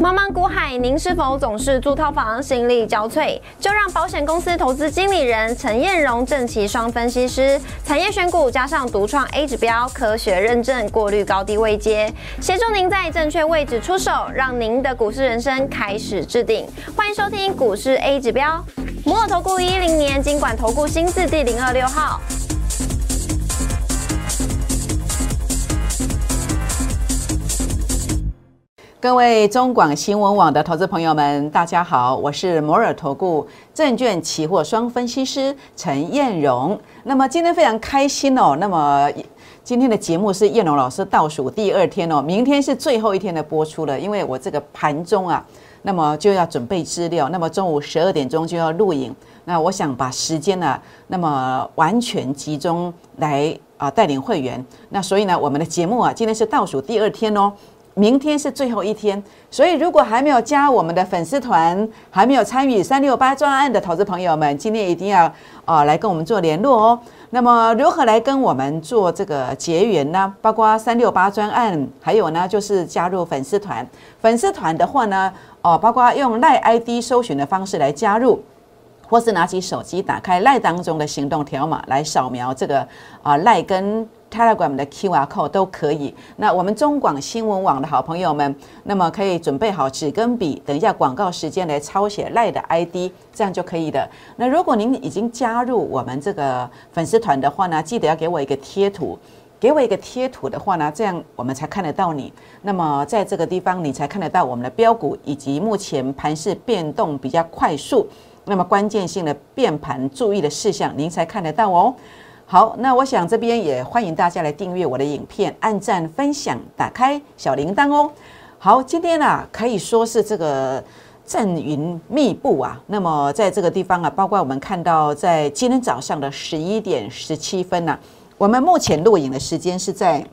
茫茫股海，您是否总是租套房心力交瘁？就让保险公司投资经理人陈彦荣、正奇双分析师，产业选股加上独创 A 指标，科学认证，过滤高低位阶，协助您在正确位置出手，让您的股市人生开始制定。欢迎收听股市 A 指标，摩尔投顾一零年经管投顾新字第零二六号。各位中广新闻网的投资朋友们，大家好，我是摩尔投顾证券期货双分析师陈燕荣。那么今天非常开心哦，那么今天的节目是燕荣老师倒数第二天哦，明天是最后一天的播出了，因为我这个盘中啊，那么就要准备资料，那么中午十二点钟就要录影，那我想把时间呢，那么完全集中来啊带领会员，那所以呢，我们的节目啊，今天是倒数第二天哦。明天是最后一天，所以如果还没有加我们的粉丝团，还没有参与三六八专案的投资朋友们，今天一定要啊来跟我们做联络哦。那么如何来跟我们做这个结缘呢？包括三六八专案，还有呢就是加入粉丝团。粉丝团的话呢，哦，包括用赖 ID 搜寻的方式来加入，或是拿起手机打开赖当中的行动条码来扫描这个啊赖跟。Telegram 的 QR code 都可以。那我们中广新闻网的好朋友们，那么可以准备好纸跟笔，等一下广告时间来抄写赖的 ID，这样就可以的。那如果您已经加入我们这个粉丝团的话呢，记得要给我一个贴图，给我一个贴图的话呢，这样我们才看得到你。那么在这个地方，你才看得到我们的标股以及目前盘势变动比较快速，那么关键性的变盘注意的事项，您才看得到哦。好，那我想这边也欢迎大家来订阅我的影片，按赞、分享、打开小铃铛哦。好，今天啊可以说是这个阵云密布啊。那么在这个地方啊，包括我们看到在今天早上的十一点十七分呢，我们目前录影的时间是在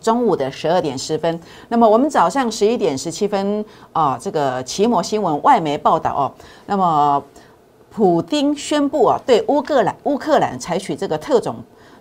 中午的十二点十分。那么我们早上十一点十七分啊，这个奇摩新闻外媒报道哦，那么。普京宣布啊，对乌克兰乌克兰采取这个特种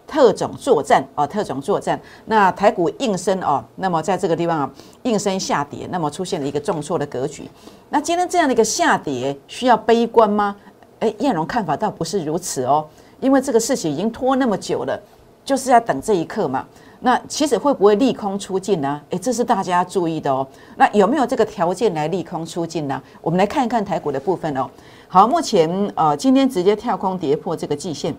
特种作战啊，特种作战。那台股应声哦，那么在这个地方啊，应声下跌，那么出现了一个重挫的格局。那今天这样的一个下跌，需要悲观吗？哎，燕荣看法倒不是如此哦，因为这个事情已经拖那么久了，就是要等这一刻嘛。那其实会不会利空出尽呢？诶，这是大家注意的哦。那有没有这个条件来利空出尽呢？我们来看一看台股的部分哦。好，目前呃，今天直接跳空跌破这个季线，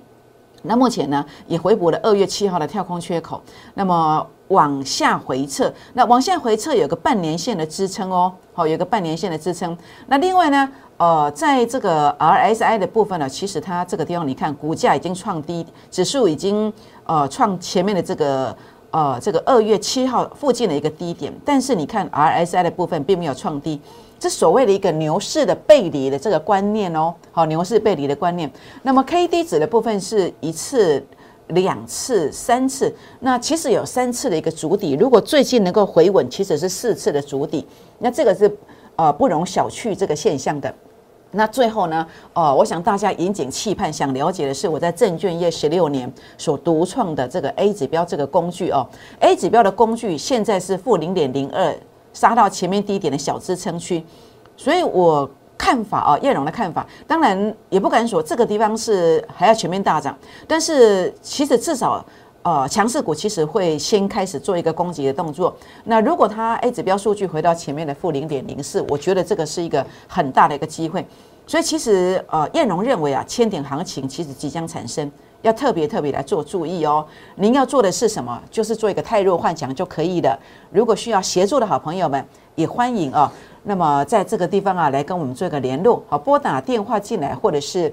那目前呢也回补了二月七号的跳空缺口，那么往下回撤，那往下回撤有个半年线的支撑哦，好，有个半年线的支撑。那另外呢，呃，在这个 RSI 的部分呢，其实它这个地方你看，股价已经创低，指数已经呃创前面的这个呃这个二月七号附近的一个低点，但是你看 RSI 的部分并没有创低。这所谓的一个牛市的背离的这个观念哦，好，牛市背离的观念。那么 K D 指的部分是一次、两次、三次，那其实有三次的一个主底。如果最近能够回稳，其实是四次的主底。那这个是呃不容小觑这个现象的。那最后呢，呃，我想大家引颈期盼，想了解的是我在证券业十六年所独创的这个 A 指标这个工具哦，A 指标的工具现在是负零点零二。杀到前面低点的小支撑区，所以我看法啊，叶荣的看法，当然也不敢说这个地方是还要全面大涨，但是其实至少呃强势股其实会先开始做一个攻击的动作。那如果它 A 指标数据回到前面的负零点零四，我觉得这个是一个很大的一个机会。所以其实呃叶荣认为啊，千点行情其实即将产生。要特别特别来做注意哦。您要做的是什么？就是做一个太弱幻想就可以了。如果需要协助的好朋友们，也欢迎哦。那么在这个地方啊，来跟我们做一个联络，好拨打电话进来，或者是。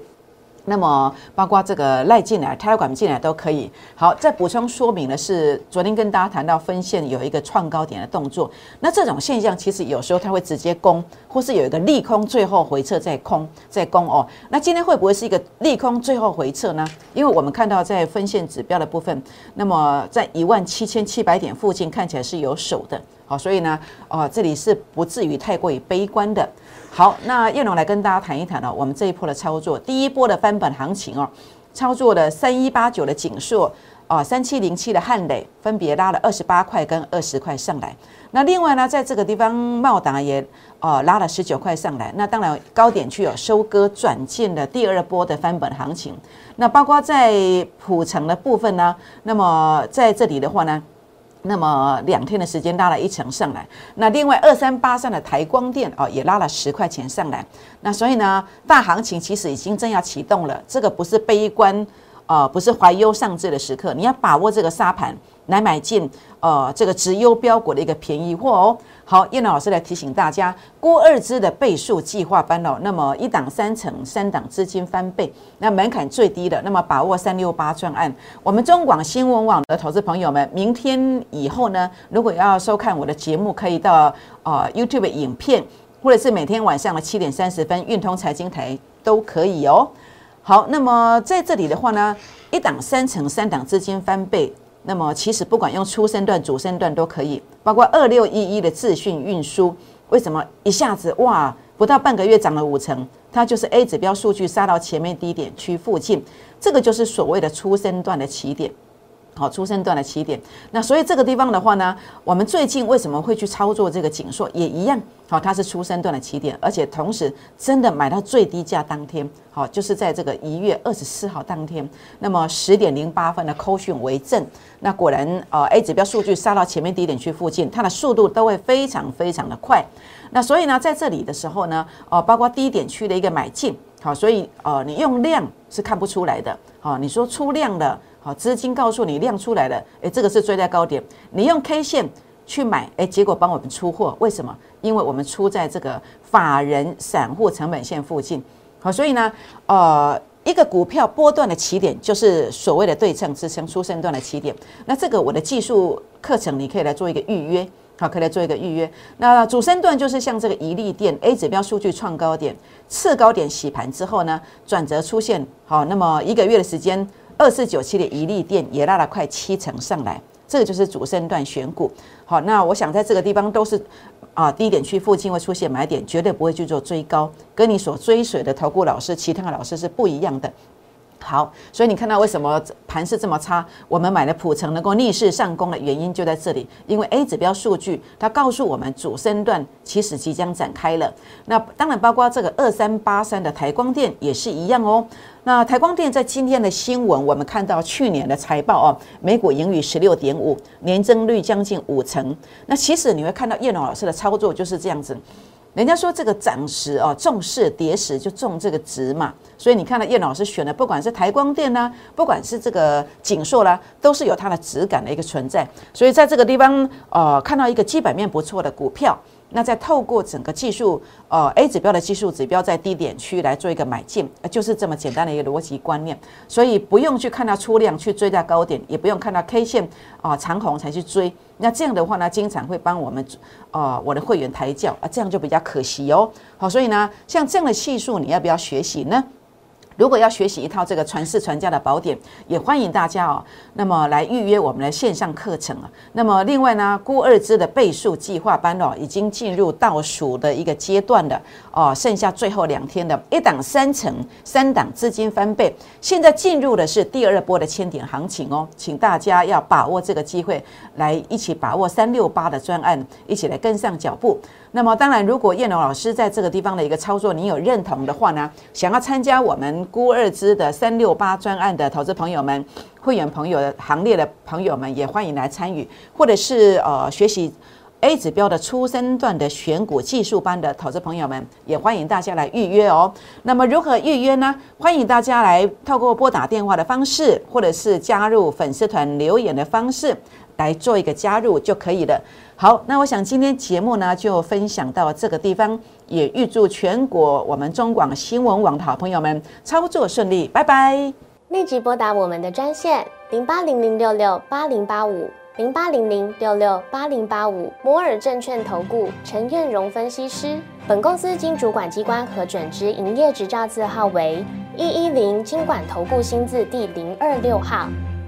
那么，包括这个赖进来、泰管进来都可以。好，再补充说明的是，昨天跟大家谈到分线有一个创高点的动作。那这种现象其实有时候它会直接攻，或是有一个利空，最后回撤再空再攻哦。那今天会不会是一个利空最后回撤呢？因为我们看到在分线指标的部分，那么在一万七千七百点附近看起来是有手的。好，所以呢，哦，这里是不至于太过于悲观的。好，那叶龙来跟大家谈一谈哦，我们这一波的操作，第一波的翻本行情哦，操作的三一八九的锦硕，啊三七零七的汉磊分别拉了二十八块跟二十块上来。那另外呢，在这个地方茂达也哦拉了十九块上来。那当然高点区有收割转进的第二波的翻本行情。那包括在普城的部分呢，那么在这里的话呢。那么两天的时间拉了一层上来，那另外二三八上的台光电哦也拉了十块钱上来，那所以呢大行情其实已经正要启动了，这个不是悲观，呃不是怀忧丧志的时刻，你要把握这个沙盘。来买进呃这个直优标股的一个便宜货哦。好，叶老师来提醒大家，郭二支的倍数计划班哦，那么一档三成，三档资金翻倍，那门槛最低的，那么把握三六八专案。我们中广新闻网的投资朋友们，明天以后呢，如果要收看我的节目，可以到呃 YouTube 影片，或者是每天晚上的七点三十分运通财经台都可以哦。好，那么在这里的话呢，一档三成，三档资金翻倍。那么其实不管用初升段、主升段都可以，包括二六一一的资讯运输，为什么一下子哇不到半个月涨了五成？它就是 A 指标数据杀到前面低点区附近，这个就是所谓的初升段的起点。好，出生段的起点。那所以这个地方的话呢，我们最近为什么会去操作这个紧缩，也一样。好，它是出生段的起点，而且同时真的买到最低价当天，好，就是在这个一月二十四号当天，那么十点零八分的扣讯为证。那果然，呃，A 指标数据杀到前面低点区附近，它的速度都会非常非常的快。那所以呢，在这里的时候呢，呃，包括低点区的一个买进，好，所以呃，你用量是看不出来的。好，你说出量的。好，资金告诉你量出来了，诶，这个是追在高点，你用 K 线去买，诶，结果帮我们出货，为什么？因为我们出在这个法人散户成本线附近，好，所以呢，呃，一个股票波段的起点就是所谓的对称支撑出生段的起点，那这个我的技术课程你可以来做一个预约，好，可以来做一个预约。那主升段就是像这个一利电 A 指标数据创高点，次高点洗盘之后呢，转折出现，好，那么一个月的时间。二四九七的一利电也拉了快七成上来，这个就是主升段选股。好，那我想在这个地方都是啊低点区附近会出现买点，绝对不会去做追高，跟你所追随的投顾老师、其他老师是不一样的。好，所以你看到为什么盘势这么差？我们买的普成能够逆势上攻的原因就在这里，因为 A 指标数据它告诉我们主升段其实即将展开了。那当然包括这个二三八三的台光电也是一样哦。那台光电在今天的新闻，我们看到去年的财报哦，每股盈余十六点五，年增率将近五成。那其实你会看到叶龙老师的操作就是这样子。人家说这个涨时哦，重视跌时就重这个值嘛，所以你看到叶老师选的，不管是台光电呢，不管是这个景硕啦，都是有它的质感的一个存在。所以在这个地方，呃，看到一个基本面不错的股票。那再透过整个技术，呃，A 指标的技术指标在低点区来做一个买进，就是这么简单的一个逻辑观念，所以不用去看到出量去追在高点，也不用看到 K 线啊长红才去追。那这样的话呢，经常会帮我们呃我的会员抬轿啊，这样就比较可惜哦。好，所以呢，像这样的系数，你要不要学习呢？如果要学习一套这个传世传家的宝典，也欢迎大家哦。那么来预约我们的线上课程啊。那么另外呢，估二支的倍数计划班哦，已经进入倒数的一个阶段了哦，剩下最后两天的一档三成，三档资金翻倍。现在进入的是第二波的千点行情哦，请大家要把握这个机会，来一起把握三六八的专案，一起来跟上脚步。那么当然，如果叶龙老师在这个地方的一个操作，你有认同的话呢，想要参加我们估二支的三六八专案的投资朋友们、会员朋友的行列的朋友们，也欢迎来参与，或者是呃学习 A 指标的初升段的选股技术班的投资朋友们，也欢迎大家来预约哦。那么如何预约呢？欢迎大家来透过拨打电话的方式，或者是加入粉丝团留言的方式来做一个加入就可以了。好，那我想今天节目呢就分享到这个地方，也预祝全国我们中广新闻网的好朋友们操作顺利，拜拜！立即拨打我们的专线零八零零六六八零八五零八零零六六八零八五摩尔证券投顾陈彦荣分析师。本公司经主管机关核准之营业执照字号为一一零金管投顾新字第零二六号。